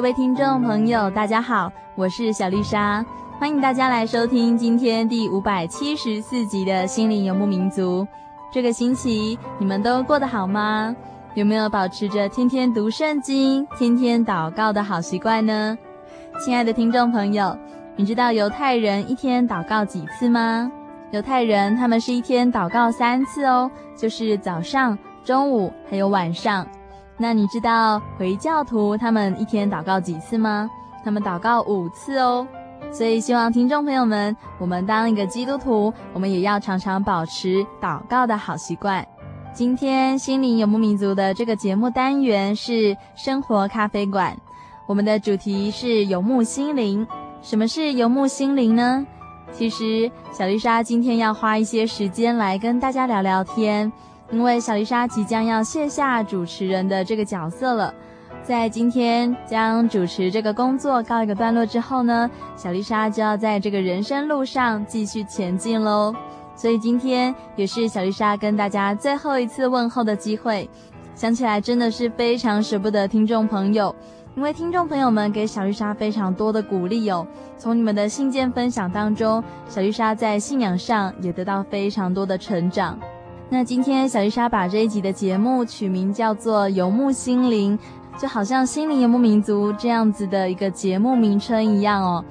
各位听众朋友，大家好，我是小丽莎，欢迎大家来收听今天第五百七十四集的《心灵游牧民族》。这个星期你们都过得好吗？有没有保持着天天读圣经、天天祷告的好习惯呢？亲爱的听众朋友，你知道犹太人一天祷告几次吗？犹太人他们是一天祷告三次哦，就是早上、中午还有晚上。那你知道回教徒他们一天祷告几次吗？他们祷告五次哦。所以希望听众朋友们，我们当一个基督徒，我们也要常常保持祷告的好习惯。今天心灵游牧民族的这个节目单元是生活咖啡馆，我们的主题是游牧心灵。什么是游牧心灵呢？其实小丽莎今天要花一些时间来跟大家聊聊天。因为小丽莎即将要卸下主持人的这个角色了，在今天将主持这个工作告一个段落之后呢，小丽莎就要在这个人生路上继续前进喽。所以今天也是小丽莎跟大家最后一次问候的机会，想起来真的是非常舍不得听众朋友，因为听众朋友们给小丽莎非常多的鼓励哦，从你们的信件分享当中，小丽莎在信仰上也得到非常多的成长。那今天小丽莎把这一集的节目取名叫做《游牧心灵》，就好像《心灵游牧民族》这样子的一个节目名称一样哦。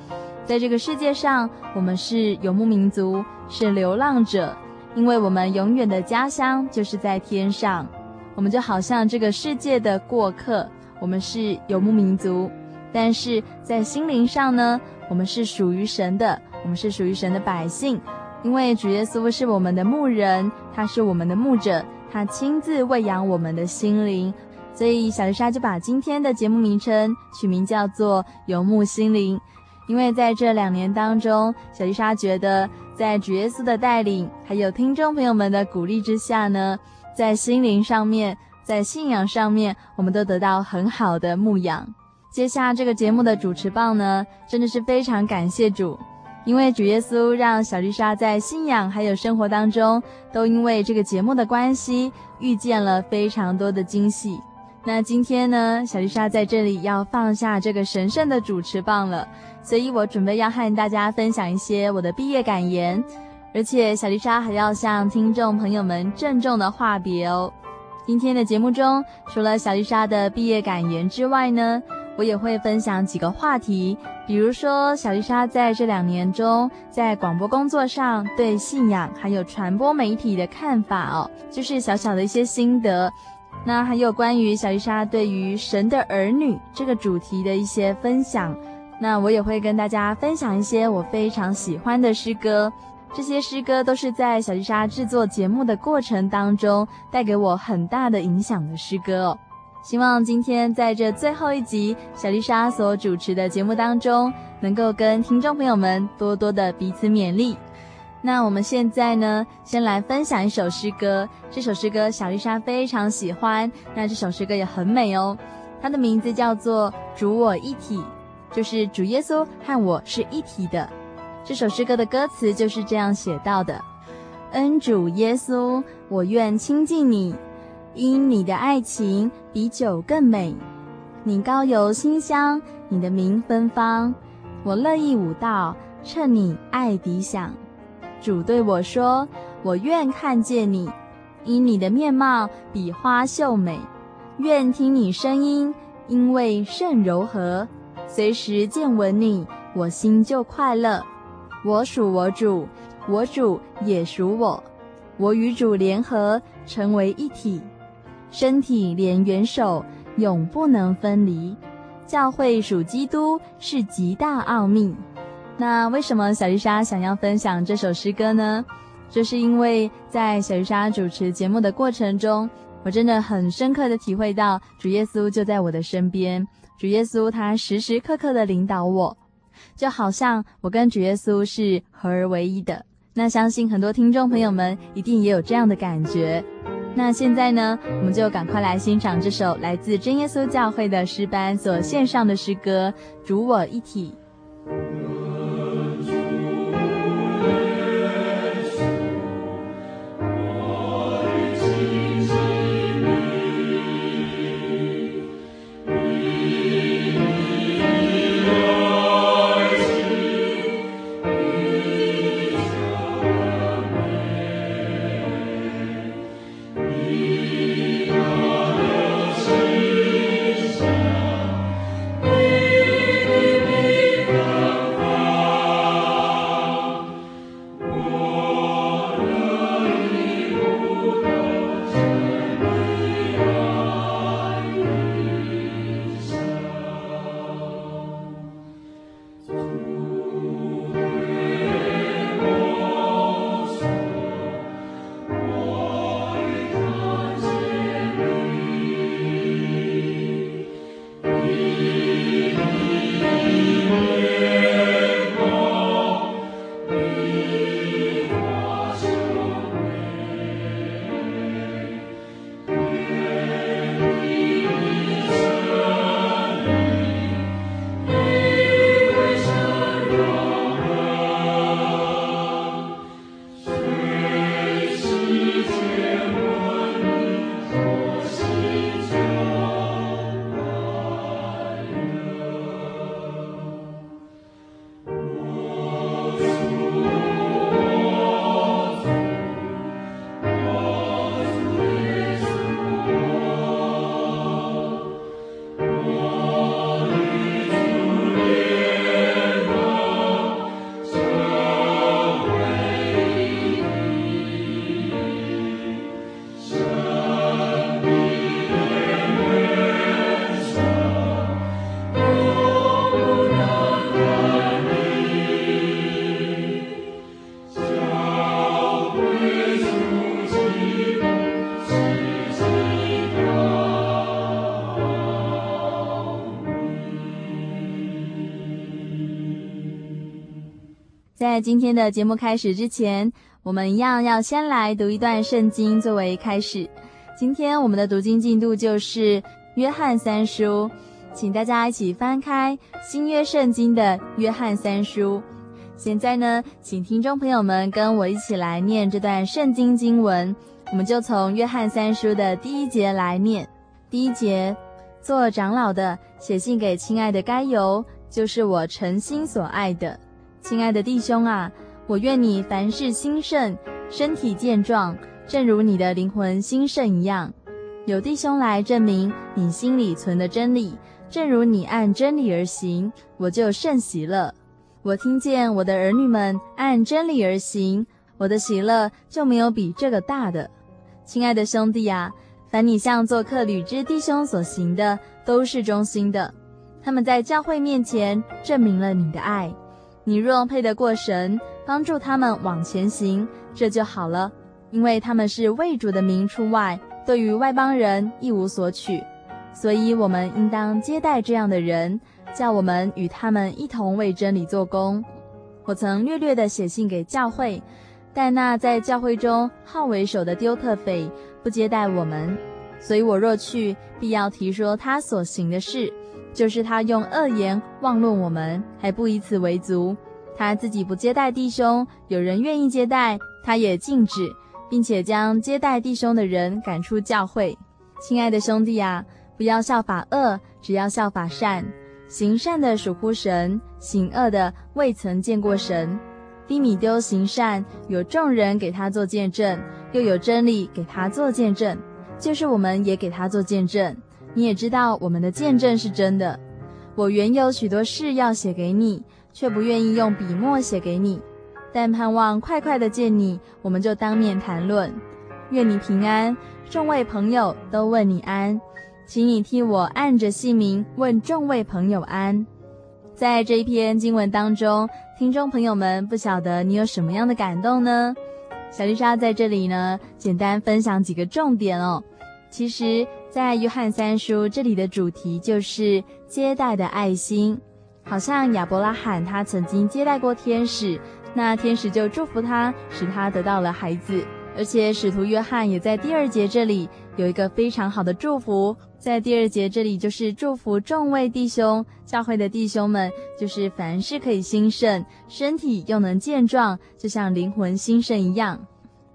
在这个世界上，我们是游牧民族，是流浪者，因为我们永远的家乡就是在天上。我们就好像这个世界的过客，我们是游牧民族，但是在心灵上呢，我们是属于神的，我们是属于神的百姓。因为主耶稣是我们的牧人，他是我们的牧者，他亲自喂养我们的心灵，所以小丽莎就把今天的节目名称取名叫做《游牧心灵》。因为在这两年当中，小丽莎觉得在主耶稣的带领，还有听众朋友们的鼓励之下呢，在心灵上面，在信仰上面，我们都得到很好的牧养。接下这个节目的主持棒呢，真的是非常感谢主。因为主耶稣让小丽莎在信仰还有生活当中，都因为这个节目的关系，遇见了非常多的惊喜。那今天呢，小丽莎在这里要放下这个神圣的主持棒了，所以我准备要和大家分享一些我的毕业感言，而且小丽莎还要向听众朋友们郑重的话别哦。今天的节目中，除了小丽莎的毕业感言之外呢，我也会分享几个话题，比如说小丽莎在这两年中在广播工作上对信仰还有传播媒体的看法哦，就是小小的一些心得。那还有关于小丽莎对于神的儿女这个主题的一些分享。那我也会跟大家分享一些我非常喜欢的诗歌，这些诗歌都是在小丽莎制作节目的过程当中带给我很大的影响的诗歌哦。希望今天在这最后一集小丽莎所主持的节目当中，能够跟听众朋友们多多的彼此勉励。那我们现在呢，先来分享一首诗歌。这首诗歌小丽莎非常喜欢，那这首诗歌也很美哦。它的名字叫做《主我一体》，就是主耶稣和我是一体的。这首诗歌的歌词就是这样写到的：恩主耶稣，我愿亲近你，因你的爱情比酒更美。你高油馨香，你的名芬芳，我乐意舞蹈，趁你爱迪响。主对我说：“我愿看见你，因你的面貌比花秀美；愿听你声音，因为甚柔和。随时见闻你，我心就快乐。我属我主，我主也属我。我与主联合，成为一体，身体连元首，永不能分离。教会属基督，是极大奥秘。”那为什么小丽莎想要分享这首诗歌呢？就是因为在小丽莎主持节目的过程中，我真的很深刻的体会到主耶稣就在我的身边，主耶稣他时时刻刻的领导我，就好像我跟主耶稣是合而为一的。那相信很多听众朋友们一定也有这样的感觉。那现在呢，我们就赶快来欣赏这首来自真耶稣教会的诗班所献上的诗歌《主我一体》。在今天的节目开始之前，我们一样要先来读一段圣经作为开始。今天我们的读经进度就是约翰三书，请大家一起翻开新约圣经的约翰三书。现在呢，请听众朋友们跟我一起来念这段圣经经文。我们就从约翰三书的第一节来念。第一节，做长老的写信给亲爱的该犹，就是我诚心所爱的。亲爱的弟兄啊，我愿你凡事兴盛，身体健壮，正如你的灵魂兴盛一样。有弟兄来证明你心里存的真理，正如你按真理而行，我就甚喜乐。我听见我的儿女们按真理而行，我的喜乐就没有比这个大的。亲爱的兄弟啊，凡你向做客旅之弟兄所行的，都是忠心的。他们在教会面前证明了你的爱。你若配得过神，帮助他们往前行，这就好了，因为他们是为主的名出外，对于外邦人一无所取，所以我们应当接待这样的人，叫我们与他们一同为真理做工。我曾略略地写信给教会，但那在教会中好为首的丢特腓不接待我们，所以我若去，必要提说他所行的事。就是他用恶言妄论我们，还不以此为足。他自己不接待弟兄，有人愿意接待，他也禁止，并且将接待弟兄的人赶出教会。亲爱的兄弟啊，不要效法恶，只要效法善。行善的属乎神，行恶的未曾见过神。低米丢行善，有众人给他做见证，又有真理给他做见证，就是我们也给他做见证。你也知道我们的见证是真的。我原有许多事要写给你，却不愿意用笔墨写给你，但盼望快快的见你，我们就当面谈论。愿你平安，众位朋友都问你安。请你替我按着姓名问众位朋友安。在这一篇经文当中，听众朋友们不晓得你有什么样的感动呢？小丽莎在这里呢，简单分享几个重点哦。其实，在约翰三书这里的主题就是接待的爱心，好像亚伯拉罕他曾经接待过天使，那天使就祝福他，使他得到了孩子。而且使徒约翰也在第二节这里有一个非常好的祝福，在第二节这里就是祝福众位弟兄，教会的弟兄们，就是凡事可以兴盛，身体又能健壮，就像灵魂兴盛一样。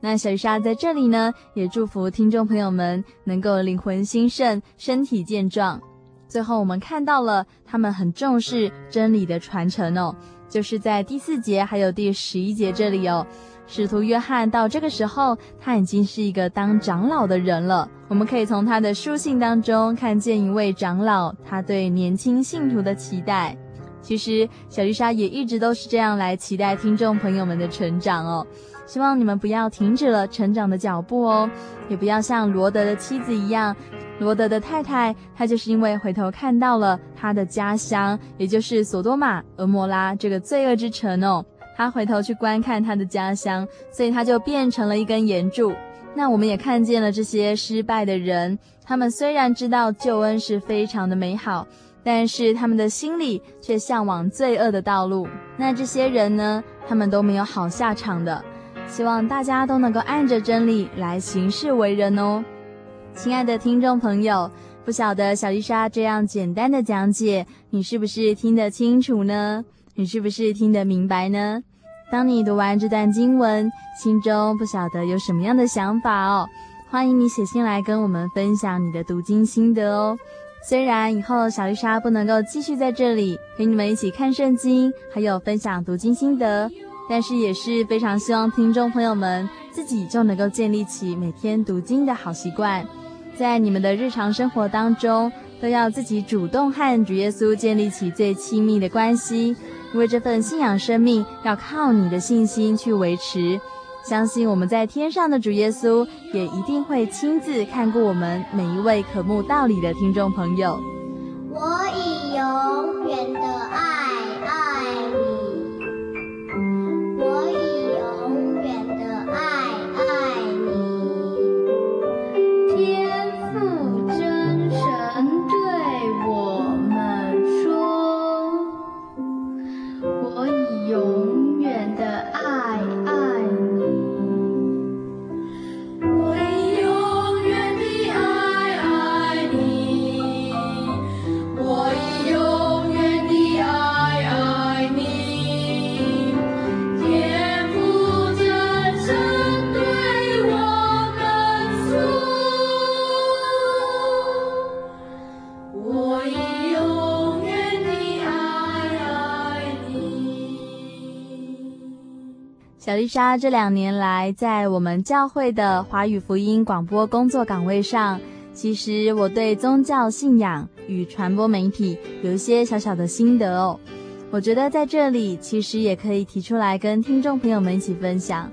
那小鱼莎在这里呢，也祝福听众朋友们能够灵魂兴盛，身体健壮。最后我们看到了他们很重视真理的传承哦，就是在第四节还有第十一节这里哦。使徒约翰到这个时候，他已经是一个当长老的人了。我们可以从他的书信当中看见一位长老，他对年轻信徒的期待。其实小丽莎也一直都是这样来期待听众朋友们的成长哦。希望你们不要停止了成长的脚步哦，也不要像罗德的妻子一样，罗德的太太，她就是因为回头看到了他的家乡，也就是索多玛、蛾摩拉这个罪恶之城哦。他回头去观看他的家乡，所以他就变成了一根岩柱。那我们也看见了这些失败的人，他们虽然知道救恩是非常的美好，但是他们的心里却向往罪恶的道路。那这些人呢，他们都没有好下场的。希望大家都能够按着真理来行事为人哦。亲爱的听众朋友，不晓得小丽莎这样简单的讲解，你是不是听得清楚呢？你是不是听得明白呢？当你读完这段经文，心中不晓得有什么样的想法哦？欢迎你写信来跟我们分享你的读经心得哦。虽然以后小丽莎不能够继续在这里陪你们一起看圣经，还有分享读经心得，但是也是非常希望听众朋友们自己就能够建立起每天读经的好习惯，在你们的日常生活当中，都要自己主动和主耶稣建立起最亲密的关系。因为这份信仰生命要靠你的信心去维持，相信我们在天上的主耶稣也一定会亲自看顾我们每一位渴慕道理的听众朋友。我已永远的小丽莎这两年来在我们教会的华语福音广播工作岗位上，其实我对宗教信仰与传播媒体有一些小小的心得哦。我觉得在这里其实也可以提出来跟听众朋友们一起分享。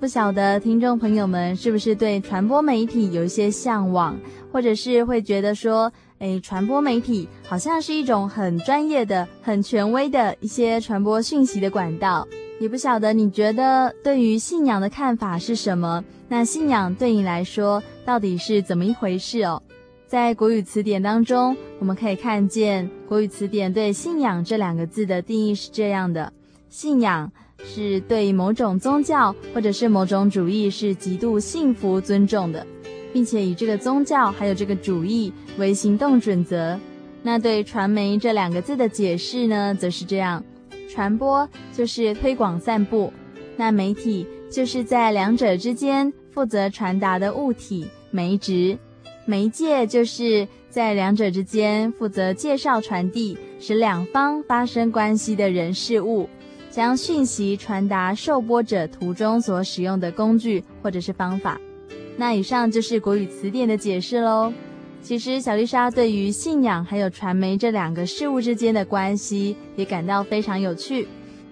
不晓得听众朋友们是不是对传播媒体有一些向往，或者是会觉得说，诶，传播媒体好像是一种很专业的、很权威的一些传播讯息的管道。也不晓得你觉得对于信仰的看法是什么？那信仰对你来说到底是怎么一回事哦？在国语词典当中，我们可以看见国语词典对“信仰”这两个字的定义是这样的：信仰是对某种宗教或者是某种主义是极度信服、尊重的，并且以这个宗教还有这个主义为行动准则。那对“传媒”这两个字的解释呢，则是这样。传播就是推广散布，那媒体就是在两者之间负责传达的物体媒质，媒介就是在两者之间负责介绍传递，使两方发生关系的人事物，将讯息传达受播者途中所使用的工具或者是方法。那以上就是国语词典的解释喽。其实小丽莎对于信仰还有传媒这两个事物之间的关系也感到非常有趣。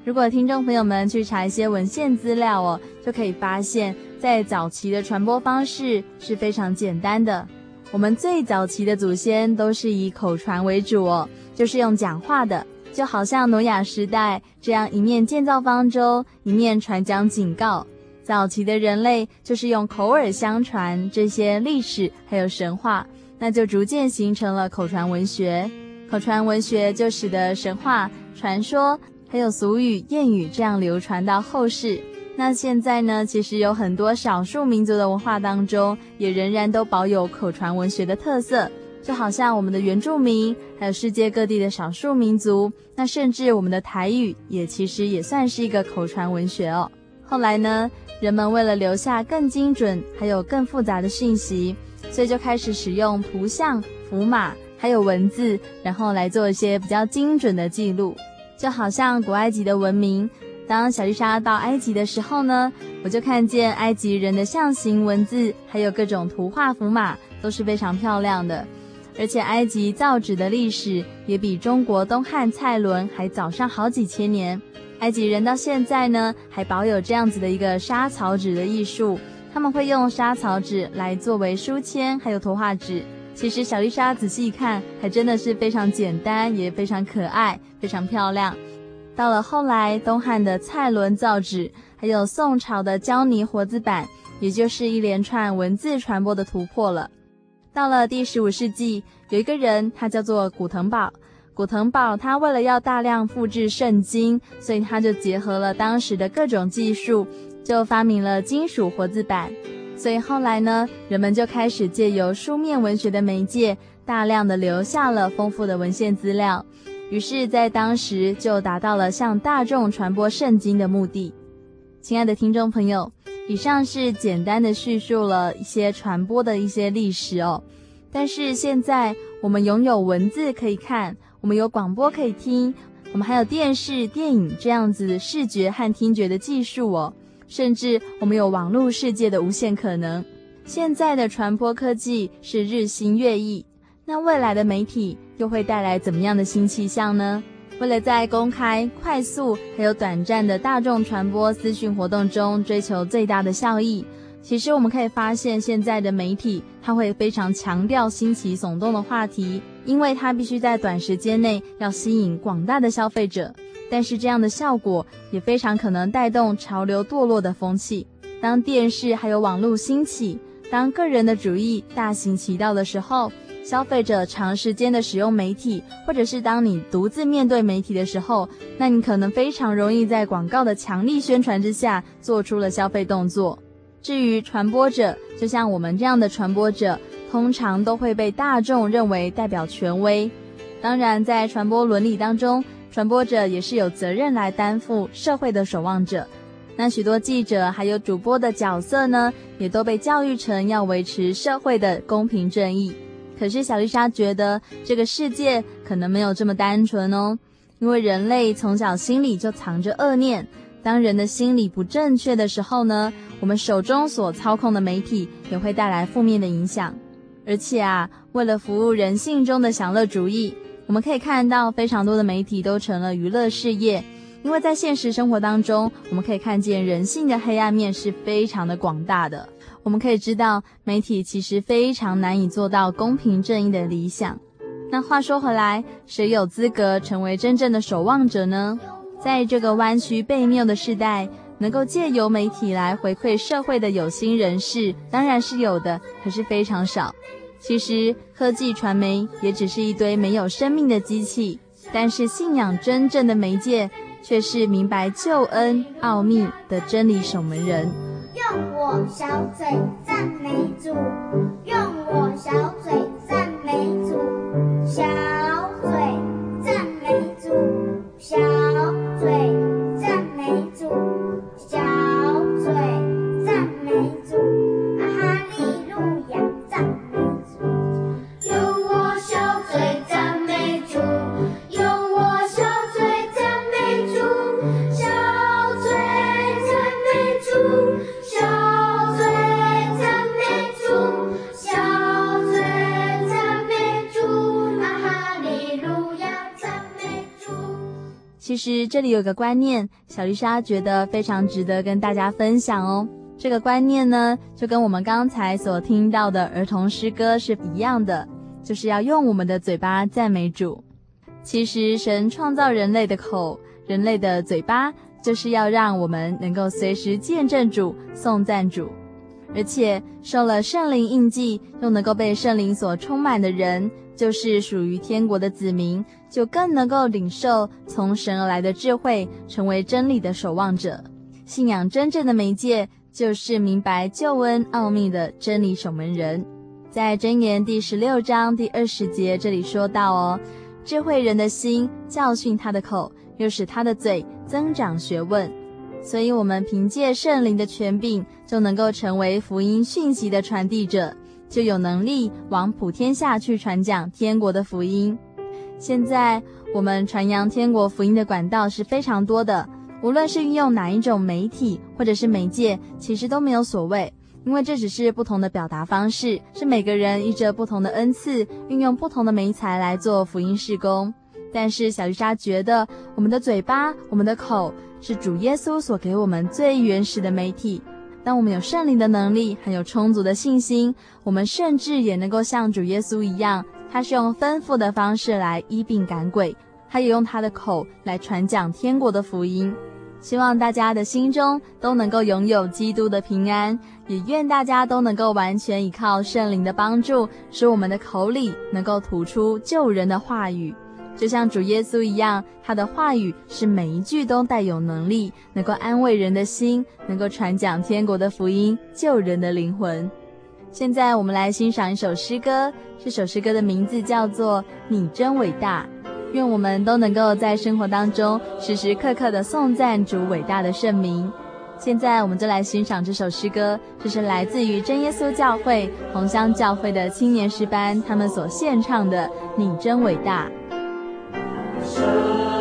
如果听众朋友们去查一些文献资料哦，就可以发现，在早期的传播方式是非常简单的。我们最早期的祖先都是以口传为主哦，就是用讲话的，就好像挪亚时代这样，一面建造方舟，一面传讲警告。早期的人类就是用口耳相传这些历史还有神话。那就逐渐形成了口传文学，口传文学就使得神话、传说还有俗语、谚语这样流传到后世。那现在呢，其实有很多少数民族的文化当中，也仍然都保有口传文学的特色，就好像我们的原住民，还有世界各地的少数民族，那甚至我们的台语，也其实也算是一个口传文学哦。后来呢，人们为了留下更精准还有更复杂的讯息。所以就开始使用图像、符码，还有文字，然后来做一些比较精准的记录。就好像古埃及的文明，当小丽莎到埃及的时候呢，我就看见埃及人的象形文字，还有各种图画符码，都是非常漂亮的。而且埃及造纸的历史也比中国东汉蔡伦还早上好几千年。埃及人到现在呢，还保有这样子的一个沙草纸的艺术。他们会用沙草纸来作为书签，还有图画纸。其实小丽莎仔细一看，还真的是非常简单，也非常可爱，非常漂亮。到了后来，东汉的蔡伦造纸，还有宋朝的胶泥活字版，也就是一连串文字传播的突破了。到了第十五世纪，有一个人，他叫做古腾堡。古腾堡他为了要大量复制圣经，所以他就结合了当时的各种技术。就发明了金属活字版，所以后来呢，人们就开始借由书面文学的媒介，大量的留下了丰富的文献资料，于是，在当时就达到了向大众传播圣经的目的。亲爱的听众朋友，以上是简单的叙述了一些传播的一些历史哦，但是现在我们拥有文字可以看，我们有广播可以听，我们还有电视、电影这样子视觉和听觉的技术哦。甚至我们有网络世界的无限可能。现在的传播科技是日新月异，那未来的媒体又会带来怎么样的新气象呢？为了在公开、快速还有短暂的大众传播资讯活动中追求最大的效益，其实我们可以发现，现在的媒体它会非常强调新奇耸动的话题，因为它必须在短时间内要吸引广大的消费者。但是这样的效果也非常可能带动潮流堕落的风气。当电视还有网络兴起，当个人的主义大行其道的时候，消费者长时间的使用媒体，或者是当你独自面对媒体的时候，那你可能非常容易在广告的强力宣传之下做出了消费动作。至于传播者，就像我们这样的传播者，通常都会被大众认为代表权威。当然，在传播伦理当中，传播者也是有责任来担负社会的守望者，那许多记者还有主播的角色呢，也都被教育成要维持社会的公平正义。可是小丽莎觉得这个世界可能没有这么单纯哦，因为人类从小心里就藏着恶念，当人的心理不正确的时候呢，我们手中所操控的媒体也会带来负面的影响。而且啊，为了服务人性中的享乐主义。我们可以看到，非常多的媒体都成了娱乐事业，因为在现实生活当中，我们可以看见人性的黑暗面是非常的广大的。我们可以知道，媒体其实非常难以做到公平正义的理想。那话说回来，谁有资格成为真正的守望者呢？在这个弯曲背谬的时代，能够借由媒体来回馈社会的有心人士，当然是有的，可是非常少。其实，科技传媒也只是一堆没有生命的机器，但是信仰真正的媒介，却是明白救恩奥秘的真理守门人。用我小嘴赞美主，用我小嘴赞美主，小这里有个观念，小丽莎觉得非常值得跟大家分享哦。这个观念呢，就跟我们刚才所听到的儿童诗歌是一样的，就是要用我们的嘴巴赞美主。其实神创造人类的口，人类的嘴巴，就是要让我们能够随时见证主、颂赞主。而且受了圣灵印记，又能够被圣灵所充满的人，就是属于天国的子民，就更能够领受从神而来的智慧，成为真理的守望者。信仰真正的媒介，就是明白救恩奥秘的真理守门人。在箴言第十六章第二十节这里说到哦，智慧人的心教训他的口，又使他的嘴增长学问。所以，我们凭借圣灵的权柄，就能够成为福音讯息的传递者，就有能力往普天下去传讲天国的福音。现在，我们传扬天国福音的管道是非常多的，无论是运用哪一种媒体或者是媒介，其实都没有所谓，因为这只是不同的表达方式，是每个人依着不同的恩赐，运用不同的媒材来做福音事工。但是小丽莎觉得，我们的嘴巴、我们的口是主耶稣所给我们最原始的媒体。当我们有圣灵的能力，很有充足的信心，我们甚至也能够像主耶稣一样，他是用吩咐的方式来医病赶鬼，他也用他的口来传讲天国的福音。希望大家的心中都能够拥有基督的平安，也愿大家都能够完全依靠圣灵的帮助，使我们的口里能够吐出救人的话语。就像主耶稣一样，他的话语是每一句都带有能力，能够安慰人的心，能够传讲天国的福音，救人的灵魂。现在我们来欣赏一首诗歌，这首诗歌的名字叫做《你真伟大》。愿我们都能够在生活当中时时刻刻的颂赞主伟大的圣名。现在我们就来欣赏这首诗歌，这是来自于真耶稣教会红香教会的青年诗班他们所献唱的《你真伟大》。神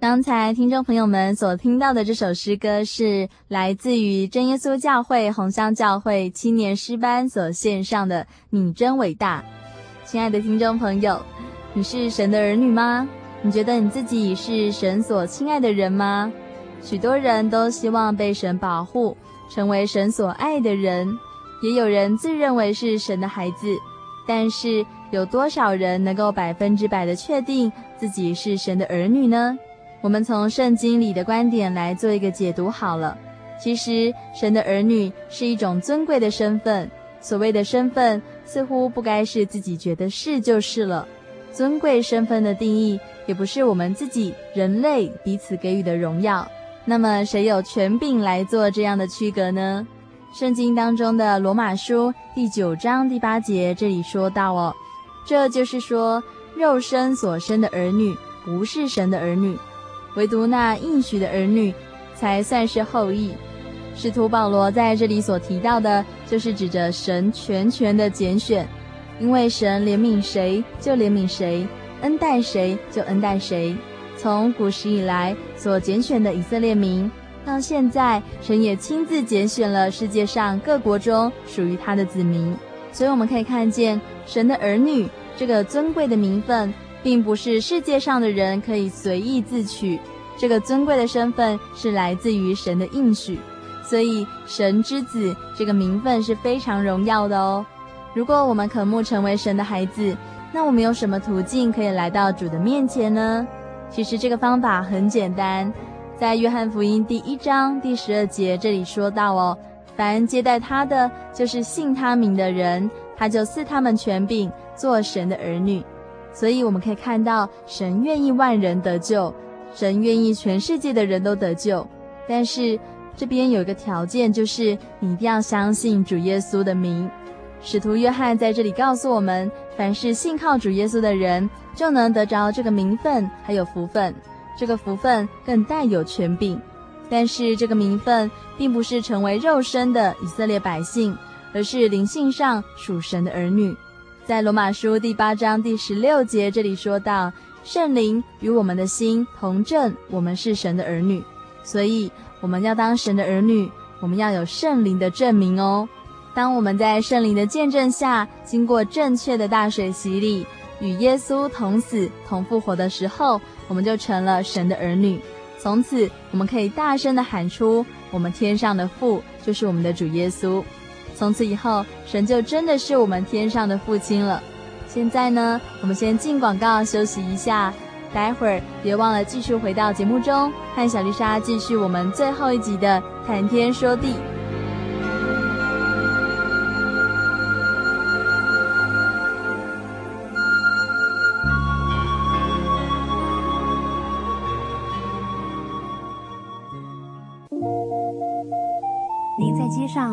刚才听众朋友们所听到的这首诗歌是来自于真耶稣教会红香教会青年诗班所献上的《你真伟大》。亲爱的听众朋友，你是神的儿女吗？你觉得你自己是神所亲爱的人吗？许多人都希望被神保护，成为神所爱的人，也有人自认为是神的孩子。但是，有多少人能够百分之百的确定自己是神的儿女呢？我们从圣经里的观点来做一个解读好了。其实，神的儿女是一种尊贵的身份。所谓的身份，似乎不该是自己觉得是就是了。尊贵身份的定义，也不是我们自己人类彼此给予的荣耀。那么，谁有权柄来做这样的区隔呢？圣经当中的罗马书第九章第八节这里说到哦，这就是说，肉身所生的儿女不是神的儿女。唯独那应许的儿女，才算是后裔。使徒保罗在这里所提到的，就是指着神全权的拣选，因为神怜悯谁就怜悯谁，恩待谁就恩待谁。从古时以来所拣选的以色列民，到现在，神也亲自拣选了世界上各国中属于他的子民。所以我们可以看见，神的儿女这个尊贵的名分。并不是世界上的人可以随意自取，这个尊贵的身份是来自于神的应许，所以神之子这个名分是非常荣耀的哦。如果我们渴慕成为神的孩子，那我们有什么途径可以来到主的面前呢？其实这个方法很简单，在约翰福音第一章第十二节这里说到哦，凡接待他的，就是信他名的人，他就赐他们权柄，做神的儿女。所以我们可以看到，神愿意万人得救，神愿意全世界的人都得救。但是这边有一个条件，就是你一定要相信主耶稣的名。使徒约翰在这里告诉我们，凡是信靠主耶稣的人，就能得着这个名分，还有福分。这个福分更带有权柄。但是这个名分并不是成为肉身的以色列百姓，而是灵性上属神的儿女。在罗马书第八章第十六节这里说到，圣灵与我们的心同证，我们是神的儿女。所以我们要当神的儿女，我们要有圣灵的证明哦。当我们在圣灵的见证下，经过正确的大水洗礼，与耶稣同死同复活的时候，我们就成了神的儿女。从此，我们可以大声地喊出：我们天上的父就是我们的主耶稣。从此以后，神就真的是我们天上的父亲了。现在呢，我们先进广告休息一下，待会儿别忘了继续回到节目中，和小丽莎继续我们最后一集的谈天说地。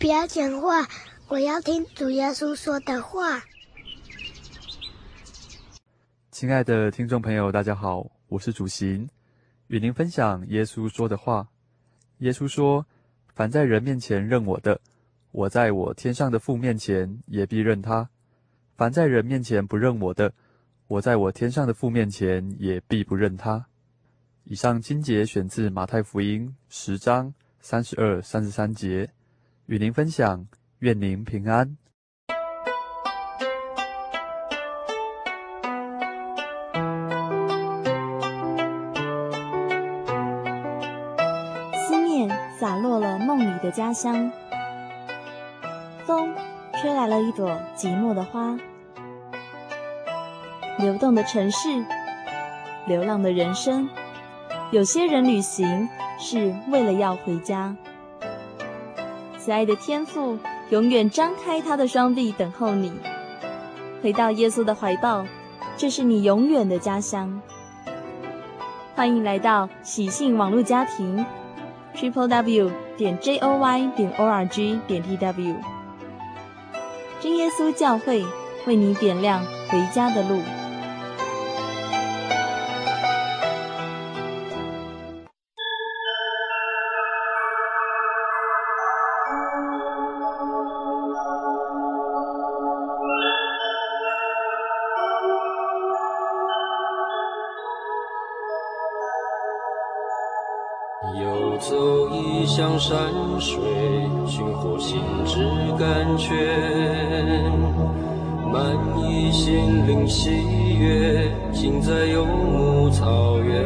不要讲话，我要听主耶稣说的话。亲爱的听众朋友，大家好，我是主行，与您分享耶稣说的话。耶稣说：“凡在人面前认我的，我在我天上的父面前也必认他；凡在人面前不认我的，我在我天上的父面前也必不认他。”以上经节选自马太福音十章。三十二、三十三节，与您分享，愿您平安。思念洒落了梦里的家乡，风吹来了一朵寂寞的花，流动的城市，流浪的人生，有些人旅行。是为了要回家。慈爱的天父永远张开他的双臂等候你，回到耶稣的怀抱，这是你永远的家乡。欢迎来到喜信网络家庭，triple w 点 j o y 点 o r g 点 t w，真耶稣教会为你点亮回家的路。水寻获心之甘泉，满溢心灵喜悦，尽在游牧草原。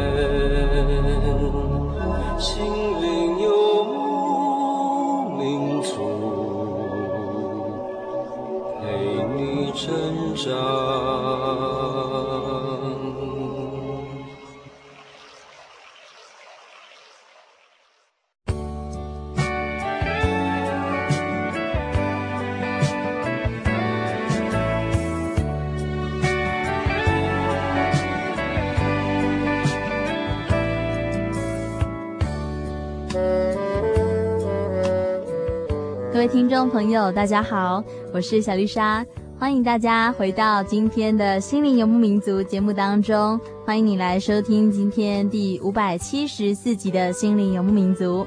心听众朋友，大家好，我是小丽莎，欢迎大家回到今天的心灵游牧民族节目当中，欢迎你来收听今天第五百七十四集的心灵游牧民族。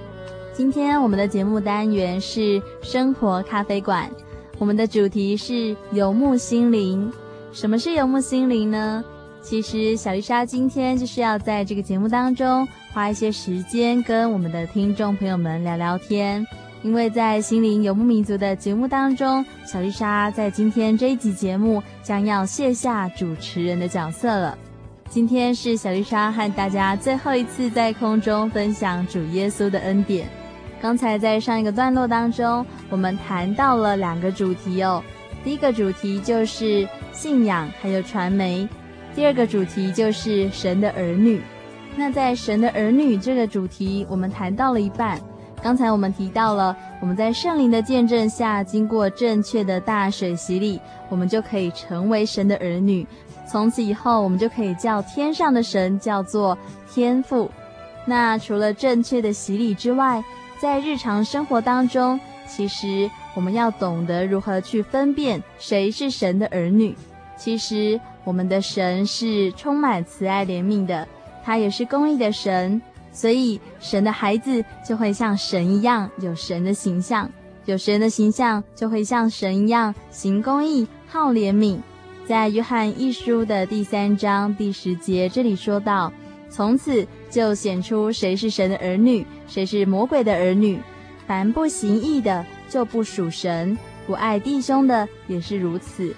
今天我们的节目单元是生活咖啡馆，我们的主题是游牧心灵。什么是游牧心灵呢？其实小丽莎今天就是要在这个节目当中花一些时间跟我们的听众朋友们聊聊天。因为在心灵游牧民族的节目当中，小丽莎在今天这一集节目将要卸下主持人的角色了。今天是小丽莎和大家最后一次在空中分享主耶稣的恩典。刚才在上一个段落当中，我们谈到了两个主题哦。第一个主题就是信仰还有传媒，第二个主题就是神的儿女。那在神的儿女这个主题，我们谈到了一半。刚才我们提到了，我们在圣灵的见证下，经过正确的大水洗礼，我们就可以成为神的儿女。从此以后，我们就可以叫天上的神叫做天父。那除了正确的洗礼之外，在日常生活当中，其实我们要懂得如何去分辨谁是神的儿女。其实我们的神是充满慈爱怜悯的，他也是公义的神。所以，神的孩子就会像神一样有神的形象，有神的形象就会像神一样行公义、好怜悯。在约翰一书的第三章第十节，这里说道：“从此就显出谁是神的儿女，谁是魔鬼的儿女。凡不行义的，就不属神；不爱弟兄的，也是如此。”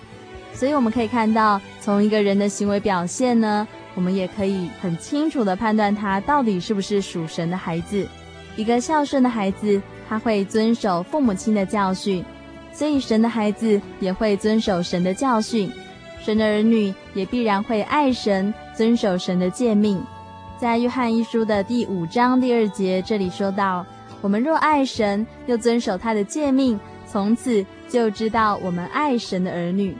所以，我们可以看到，从一个人的行为表现呢。我们也可以很清楚地判断他到底是不是属神的孩子。一个孝顺的孩子，他会遵守父母亲的教训，所以神的孩子也会遵守神的教训。神的儿女也必然会爱神，遵守神的诫命。在约翰一书的第五章第二节，这里说到：我们若爱神，又遵守他的诫命，从此就知道我们爱神的儿女。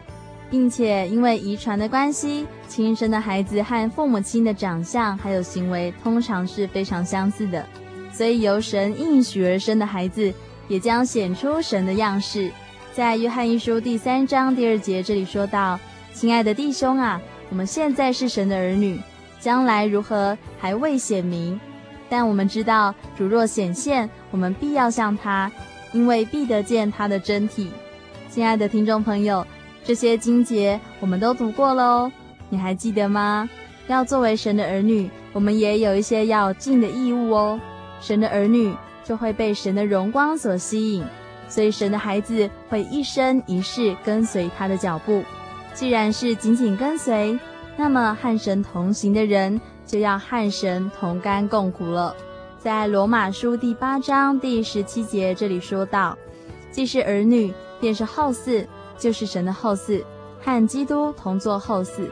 并且因为遗传的关系，亲生的孩子和父母亲的长相还有行为通常是非常相似的，所以由神应许而生的孩子也将显出神的样式。在约翰一书第三章第二节这里说道：“亲爱的弟兄啊，我们现在是神的儿女，将来如何还未显明，但我们知道主若显现，我们必要像他，因为必得见他的真体。”亲爱的听众朋友。这些经节我们都读过喽，你还记得吗？要作为神的儿女，我们也有一些要尽的义务哦。神的儿女就会被神的荣光所吸引，所以神的孩子会一生一世跟随他的脚步。既然是紧紧跟随，那么和神同行的人就要和神同甘共苦了。在罗马书第八章第十七节这里说道：“既是儿女，便是后嗣。”就是神的后嗣，和基督同作后嗣。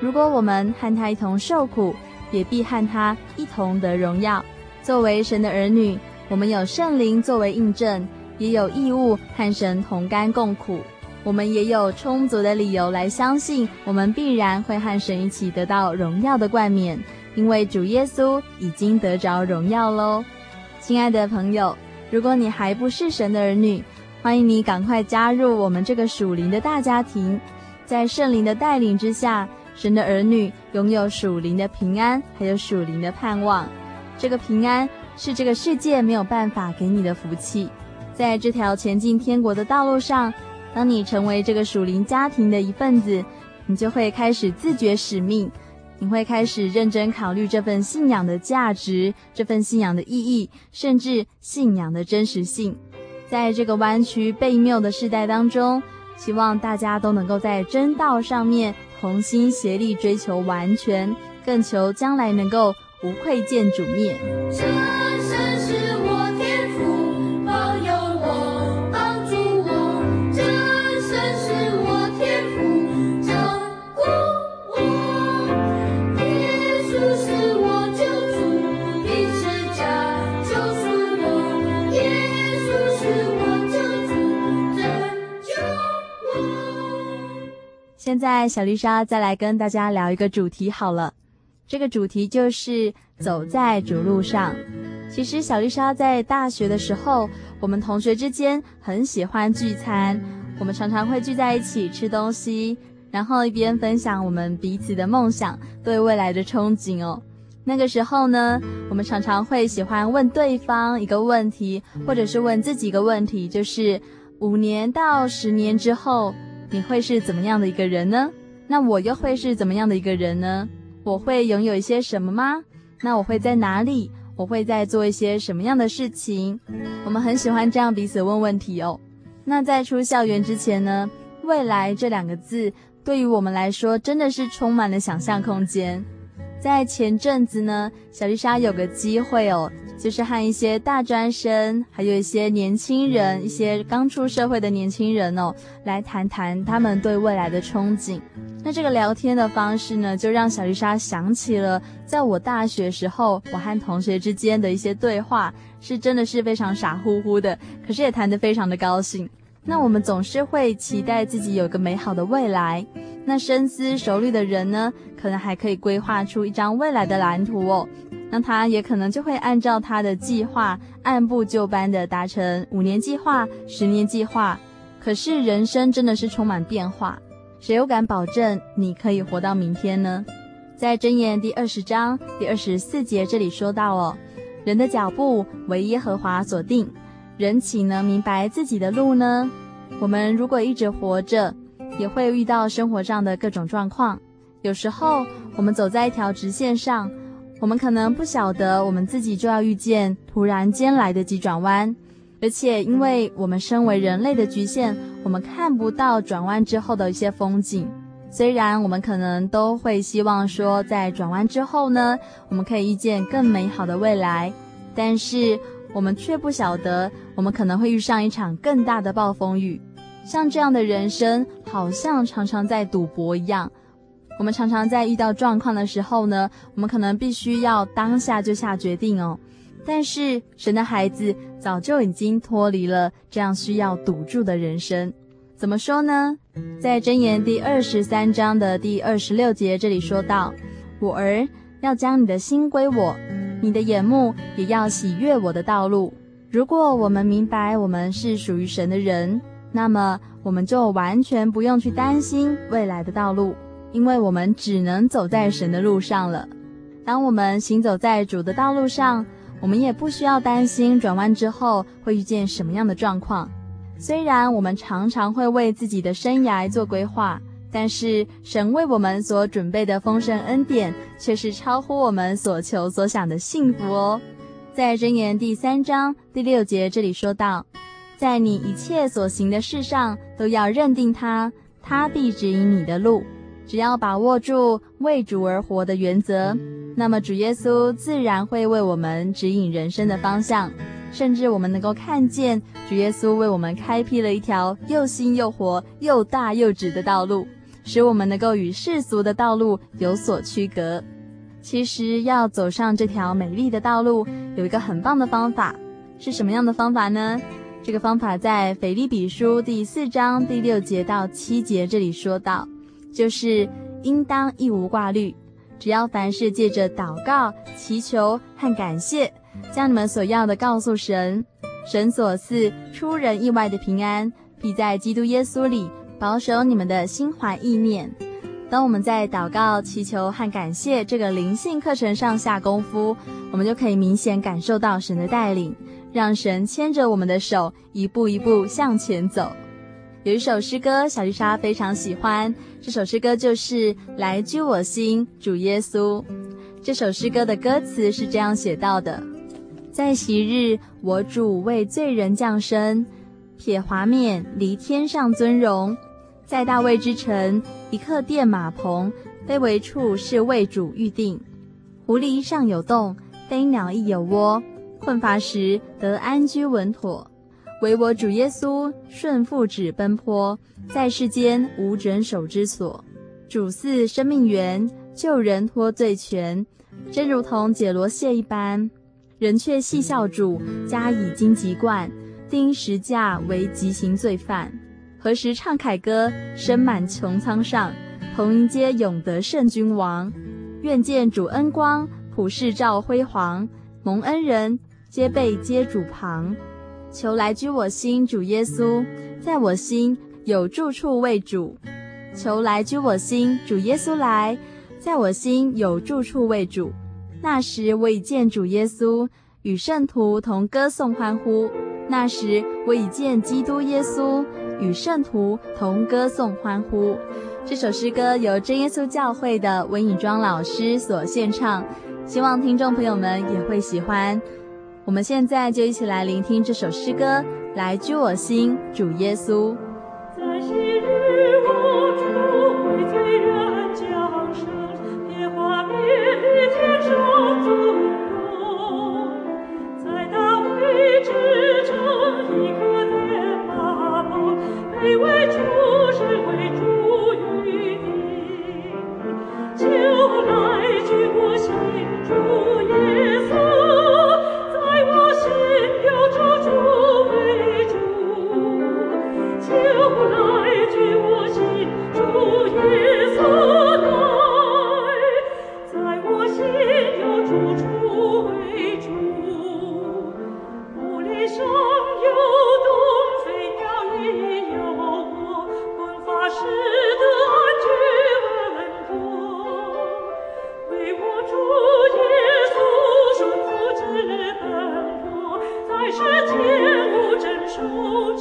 如果我们和他一同受苦，也必和他一同得荣耀。作为神的儿女，我们有圣灵作为印证，也有义务和神同甘共苦。我们也有充足的理由来相信，我们必然会和神一起得到荣耀的冠冕，因为主耶稣已经得着荣耀喽。亲爱的朋友，如果你还不是神的儿女，欢迎你赶快加入我们这个属灵的大家庭，在圣灵的带领之下，神的儿女拥有属灵的平安，还有属灵的盼望。这个平安是这个世界没有办法给你的福气，在这条前进天国的道路上。当你成为这个属灵家庭的一份子，你就会开始自觉使命，你会开始认真考虑这份信仰的价值、这份信仰的意义，甚至信仰的真实性。在这个弯曲背谬的世代当中，希望大家都能够在真道上面同心协力追求完全，更求将来能够无愧见主面。现在小丽莎再来跟大家聊一个主题好了，这个主题就是走在主路上。其实小丽莎在大学的时候，我们同学之间很喜欢聚餐，我们常常会聚在一起吃东西，然后一边分享我们彼此的梦想、对未来的憧憬哦。那个时候呢，我们常常会喜欢问对方一个问题，或者是问自己一个问题，就是五年到十年之后。你会是怎么样的一个人呢？那我又会是怎么样的一个人呢？我会拥有一些什么吗？那我会在哪里？我会在做一些什么样的事情？我们很喜欢这样彼此问问题哦。那在出校园之前呢，未来这两个字对于我们来说真的是充满了想象空间。在前阵子呢，小丽莎有个机会哦。就是和一些大专生，还有一些年轻人，一些刚出社会的年轻人哦，来谈谈他们对未来的憧憬。那这个聊天的方式呢，就让小丽莎想起了在我大学时候，我和同学之间的一些对话，是真的是非常傻乎乎的，可是也谈得非常的高兴。那我们总是会期待自己有个美好的未来，那深思熟虑的人呢，可能还可以规划出一张未来的蓝图哦。那他也可能就会按照他的计划，按部就班地达成五年计划、十年计划。可是人生真的是充满变化，谁又敢保证你可以活到明天呢？在箴言第二十章第二十四节这里说到哦，人的脚步为耶和华所定，人岂能明白自己的路呢？我们如果一直活着，也会遇到生活上的各种状况。有时候我们走在一条直线上。我们可能不晓得，我们自己就要遇见突然间来的急转弯，而且因为我们身为人类的局限，我们看不到转弯之后的一些风景。虽然我们可能都会希望说，在转弯之后呢，我们可以遇见更美好的未来，但是我们却不晓得，我们可能会遇上一场更大的暴风雨。像这样的人生，好像常常在赌博一样。我们常常在遇到状况的时候呢，我们可能必须要当下就下决定哦。但是神的孩子早就已经脱离了这样需要赌注的人生。怎么说呢？在箴言第二十三章的第二十六节这里说道：“我儿要将你的心归我，你的眼目也要喜悦我的道路。”如果我们明白我们是属于神的人，那么我们就完全不用去担心未来的道路。因为我们只能走在神的路上了。当我们行走在主的道路上，我们也不需要担心转弯之后会遇见什么样的状况。虽然我们常常会为自己的生涯做规划，但是神为我们所准备的丰盛恩典却是超乎我们所求所想的幸福哦。在箴言第三章第六节这里说道：“在你一切所行的事上都要认定他，他必指引你的路。”只要把握住为主而活的原则，那么主耶稣自然会为我们指引人生的方向，甚至我们能够看见主耶稣为我们开辟了一条又新又活、又大又直的道路，使我们能够与世俗的道路有所区隔。其实要走上这条美丽的道路，有一个很棒的方法，是什么样的方法呢？这个方法在腓立比书第四章第六节到七节这里说到，就是应当一无挂虑，只要凡事借着祷告、祈求和感谢，将你们所要的告诉神，神所赐出人意外的平安，必在基督耶稣里保守你们的心怀意念。当我们在祷告、祈求和感谢这个灵性课程上下功夫，我们就可以明显感受到神的带领。让神牵着我们的手，一步一步向前走。有一首诗歌，小丽莎非常喜欢。这首诗歌就是《来居我心，主耶稣》。这首诗歌的歌词是这样写到的：在昔日，我主为罪人降生，撇华冕，离天上尊荣，在大卫之城，一客垫马棚，卑微处是为主预定。狐狸上有洞，飞鸟亦有窝。困乏时得安居稳妥，唯我主耶稣顺父旨奔波，在世间无枕守之所。主赐生命源，救人脱罪权，真如同解罗蟹一般。人却戏笑主，加以荆棘冠，钉十架为极刑罪犯。何时唱凯歌，声满穹苍上，同迎接永得圣君王。愿见主恩光，普世照辉煌，蒙恩人。皆被接主旁，求来居我心，主耶稣，在我心有住处为主。求来居我心，主耶稣来，在我心有住处为主。那时我已见主耶稣，与圣徒同歌颂欢呼。那时我已见基督耶稣，与圣徒同歌颂欢呼。这首诗歌由真耶稣教会的温以庄老师所献唱，希望听众朋友们也会喜欢。我们现在就一起来聆听这首诗歌，来居我心，主耶稣。Gleiche Tier, guten Schaut,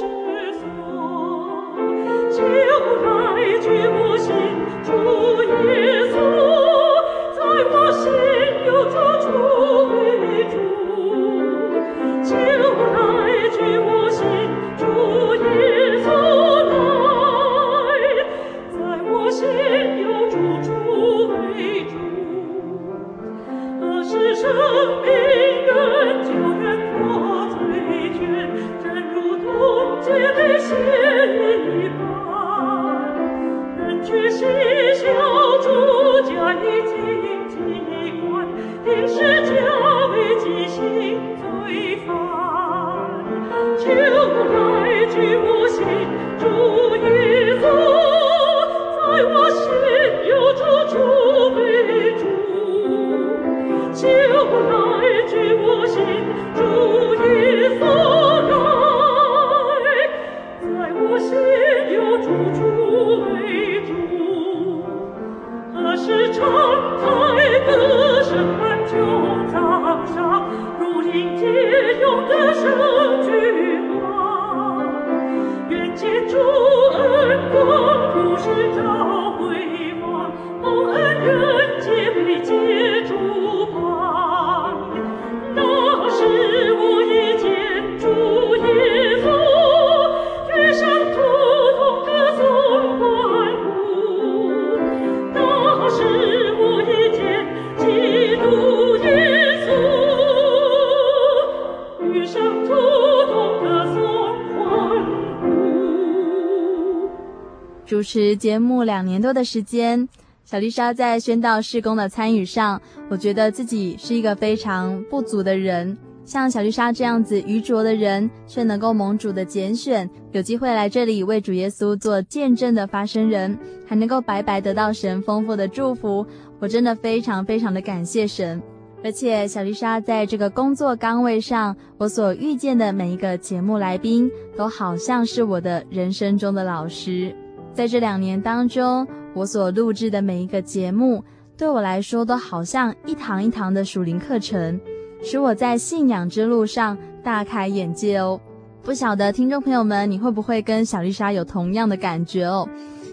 主持节目两年多的时间，小丽莎在宣道事工的参与上，我觉得自己是一个非常不足的人。像小丽莎这样子愚拙的人，却能够蒙主的拣选，有机会来这里为主耶稣做见证的发声人，还能够白白得到神丰富的祝福，我真的非常非常的感谢神。而且小丽莎在这个工作岗位上，我所遇见的每一个节目来宾，都好像是我的人生中的老师。在这两年当中，我所录制的每一个节目，对我来说都好像一堂一堂的属灵课程。使我在信仰之路上大开眼界哦！不晓得听众朋友们，你会不会跟小丽莎有同样的感觉哦？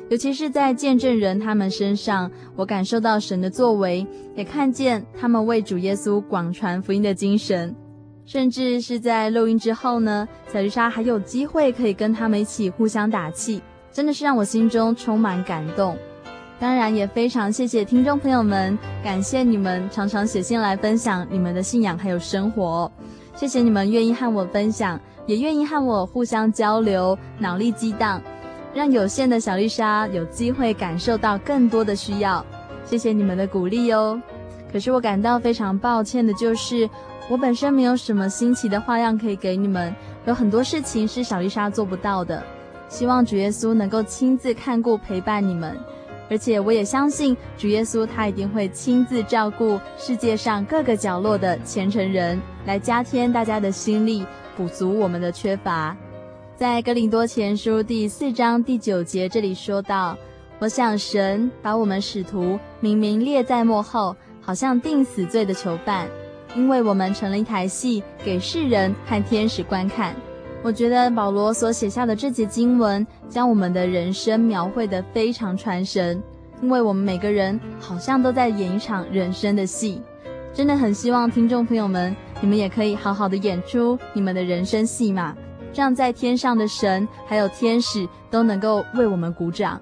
尤其是在见证人他们身上，我感受到神的作为，也看见他们为主耶稣广传福音的精神。甚至是在录音之后呢，小丽莎还有机会可以跟他们一起互相打气，真的是让我心中充满感动。当然也非常谢谢听众朋友们，感谢你们常常写信来分享你们的信仰还有生活，谢谢你们愿意和我分享，也愿意和我互相交流，脑力激荡，让有限的小丽莎有机会感受到更多的需要。谢谢你们的鼓励哦。可是我感到非常抱歉的就是，我本身没有什么新奇的花样可以给你们，有很多事情是小丽莎做不到的。希望主耶稣能够亲自看顾陪伴你们。而且我也相信主耶稣，他一定会亲自照顾世界上各个角落的虔诚人，来加添大家的心力，补足我们的缺乏。在格林多前书第四章第九节这里说到：“我想神把我们使徒明明列在幕后，好像定死罪的囚犯，因为我们成了一台戏，给世人和天使观看。”我觉得保罗所写下的这节经文，将我们的人生描绘得非常传神，因为我们每个人好像都在演一场人生的戏。真的很希望听众朋友们，你们也可以好好的演出你们的人生戏码，这样在天上的神还有天使都能够为我们鼓掌。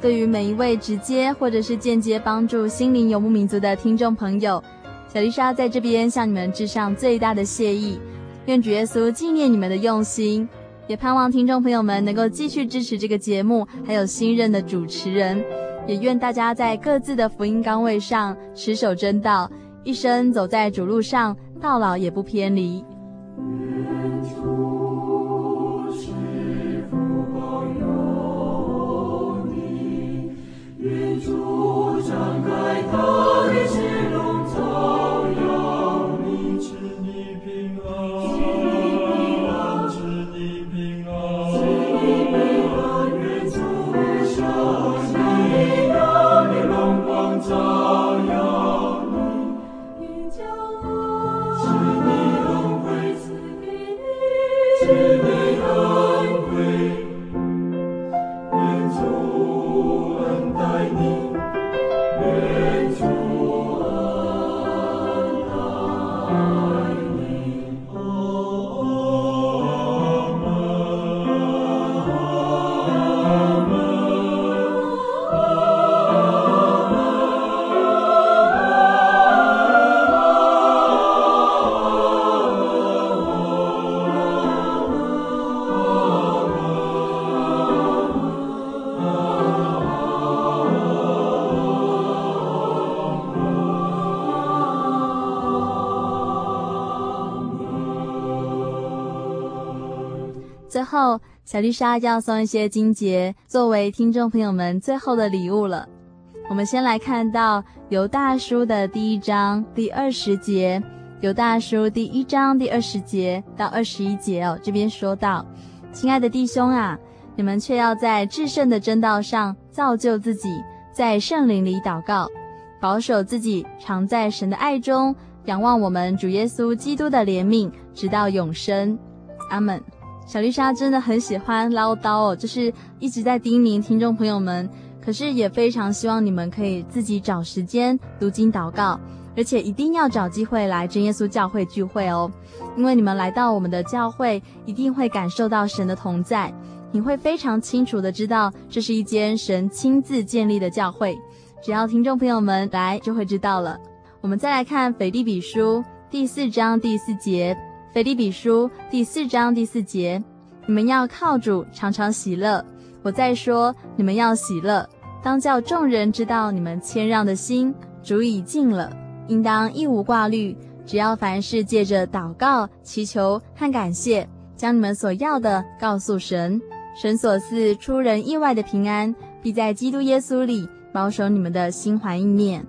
对于每一位直接或者是间接帮助心灵游牧民族的听众朋友，小丽莎在这边向你们致上最大的谢意。愿主耶稣纪念你们的用心，也盼望听众朋友们能够继续支持这个节目，还有新任的主持人。也愿大家在各自的福音岗位上持守真道，一生走在主路上，到老也不偏离。最小丽莎要送一些金节作为听众朋友们最后的礼物了。我们先来看到犹大叔的第一章第二十节，犹大叔第一章第二十节到二十一节哦。这边说到：“亲爱的弟兄啊，你们却要在至圣的真道上造就自己，在圣灵里祷告，保守自己，常在神的爱中，仰望我们主耶稣基督的怜悯，直到永生。”阿门。小丽莎真的很喜欢唠叨哦，就是一直在叮咛听众朋友们。可是也非常希望你们可以自己找时间读经祷告，而且一定要找机会来真耶稣教会聚会哦。因为你们来到我们的教会，一定会感受到神的同在，你会非常清楚的知道这是一间神亲自建立的教会。只要听众朋友们来，就会知道了。我们再来看腓立比书第四章第四节。腓立比书第四章第四节，你们要靠主常常喜乐。我再说，你们要喜乐，当叫众人知道你们谦让的心，主已尽了，应当一无挂虑，只要凡事借着祷告、祈求和感谢，将你们所要的告诉神，神所赐出人意外的平安，必在基督耶稣里保守你们的心怀意念。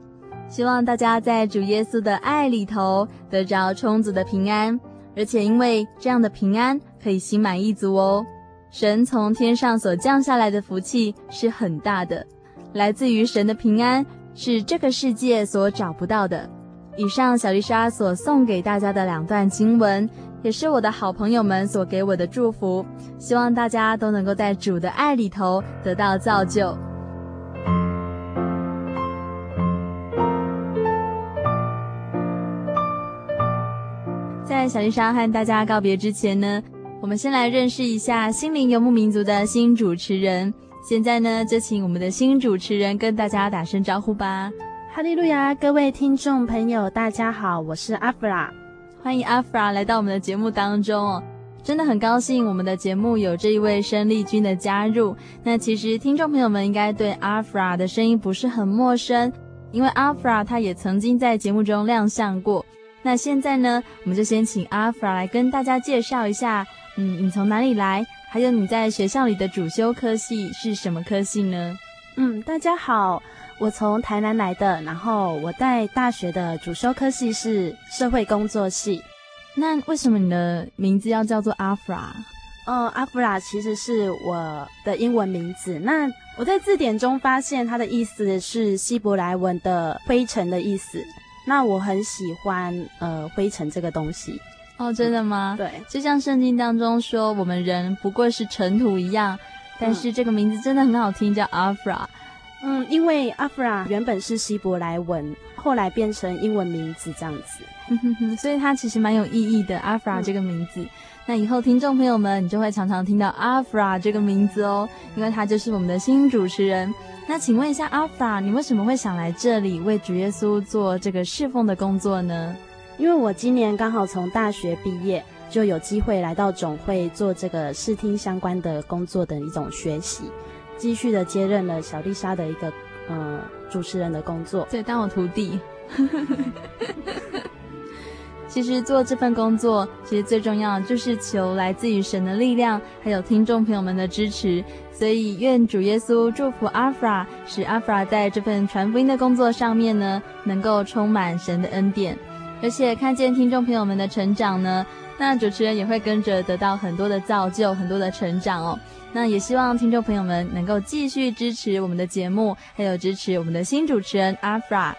希望大家在主耶稣的爱里头得着充足的平安，而且因为这样的平安可以心满意足哦。神从天上所降下来的福气是很大的，来自于神的平安是这个世界所找不到的。以上小丽莎所送给大家的两段经文，也是我的好朋友们所给我的祝福。希望大家都能够在主的爱里头得到造就。在小丽莎和大家告别之前呢，我们先来认识一下心灵游牧民族的新主持人。现在呢，就请我们的新主持人跟大家打声招呼吧。哈利路亚，各位听众朋友，大家好，我是阿弗拉，欢迎阿弗拉来到我们的节目当中哦。真的很高兴我们的节目有这一位生力军的加入。那其实听众朋友们应该对阿弗拉的声音不是很陌生，因为阿弗拉他也曾经在节目中亮相过。那现在呢，我们就先请阿弗拉来跟大家介绍一下。嗯，你从哪里来？还有你在学校里的主修科系是什么科系呢？嗯，大家好，我从台南来的，然后我在大学的主修科系是社会工作系。那为什么你的名字要叫做阿弗拉？哦、呃，阿弗拉其实是我的英文名字。那我在字典中发现它的意思是希伯来文的灰尘的意思。那我很喜欢呃灰尘这个东西。哦，真的吗？对，就像圣经当中说，我们人不过是尘土一样。但是这个名字真的很好听，叫阿弗拉。嗯，因为阿弗拉原本是希伯来文，后来变成英文名字这样子，所以它其实蛮有意义的。阿弗拉这个名字，嗯、那以后听众朋友们，你就会常常听到阿弗拉这个名字哦，因为他就是我们的新主持人。那请问一下，阿弗拉，你为什么会想来这里为主耶稣做这个侍奉的工作呢？因为我今年刚好从大学毕业，就有机会来到总会做这个视听相关的工作的一种学习，继续的接任了小丽莎的一个呃主持人的工作，对，当我徒弟。其实做这份工作，其实最重要就是求来自于神的力量，还有听众朋友们的支持。所以愿主耶稣祝福阿弗拉，使阿弗拉在这份传福音的工作上面呢，能够充满神的恩典。而且看见听众朋友们的成长呢，那主持人也会跟着得到很多的造就，很多的成长哦。那也希望听众朋友们能够继续支持我们的节目，还有支持我们的新主持人阿弗拉。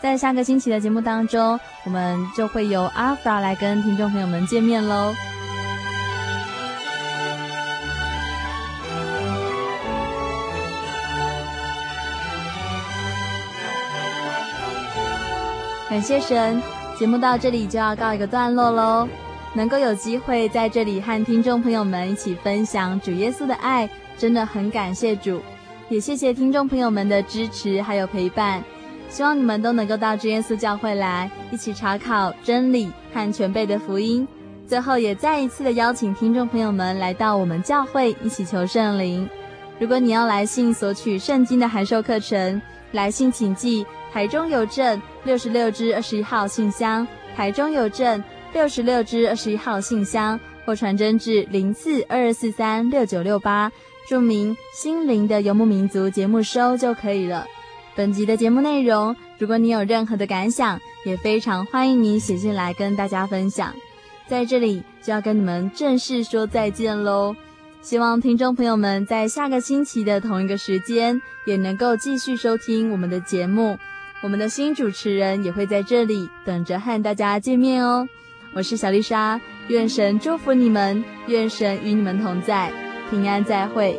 在下个星期的节目当中，我们就会由阿弗来跟听众朋友们见面喽。感谢神。节目到这里就要告一个段落喽，能够有机会在这里和听众朋友们一起分享主耶稣的爱，真的很感谢主，也谢谢听众朋友们的支持还有陪伴。希望你们都能够到主耶稣教会来，一起查考真理和全备的福音。最后也再一次的邀请听众朋友们来到我们教会一起求圣灵。如果你要来信索取圣经的函授课程，来信请寄。台中邮政六十六支二十一号信箱，台中邮政六十六支二十一号信箱，或传真至零四二二四三六九六八，注明“心灵的游牧民族”节目收就可以了。本集的节目内容，如果你有任何的感想，也非常欢迎你写信来跟大家分享。在这里就要跟你们正式说再见喽，希望听众朋友们在下个星期的同一个时间，也能够继续收听我们的节目。我们的新主持人也会在这里等着和大家见面哦。我是小丽莎，愿神祝福你们，愿神与你们同在，平安再会。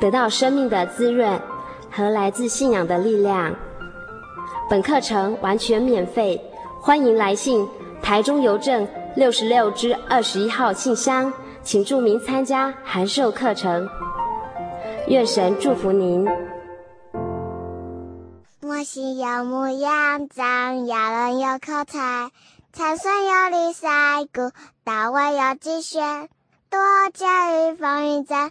得到生命的滋润和来自信仰的力量。本课程完全免费，欢迎来信台中邮政六十六之二十一号信箱，请注明参加函授课程。愿神祝福您。我心有牧羊长，亚伦有口才。才孙有力赛谷，大卫有击拳，多加与风云战，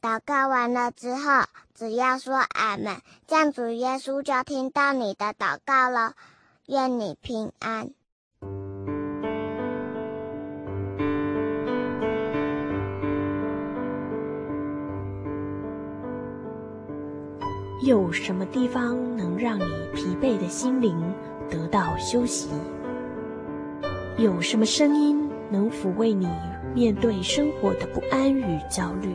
祷告完了之后，只要说阿门，这样主耶稣就听到你的祷告了。愿你平安。有什么地方能让你疲惫的心灵得到休息？有什么声音能抚慰你面对生活的不安与焦虑？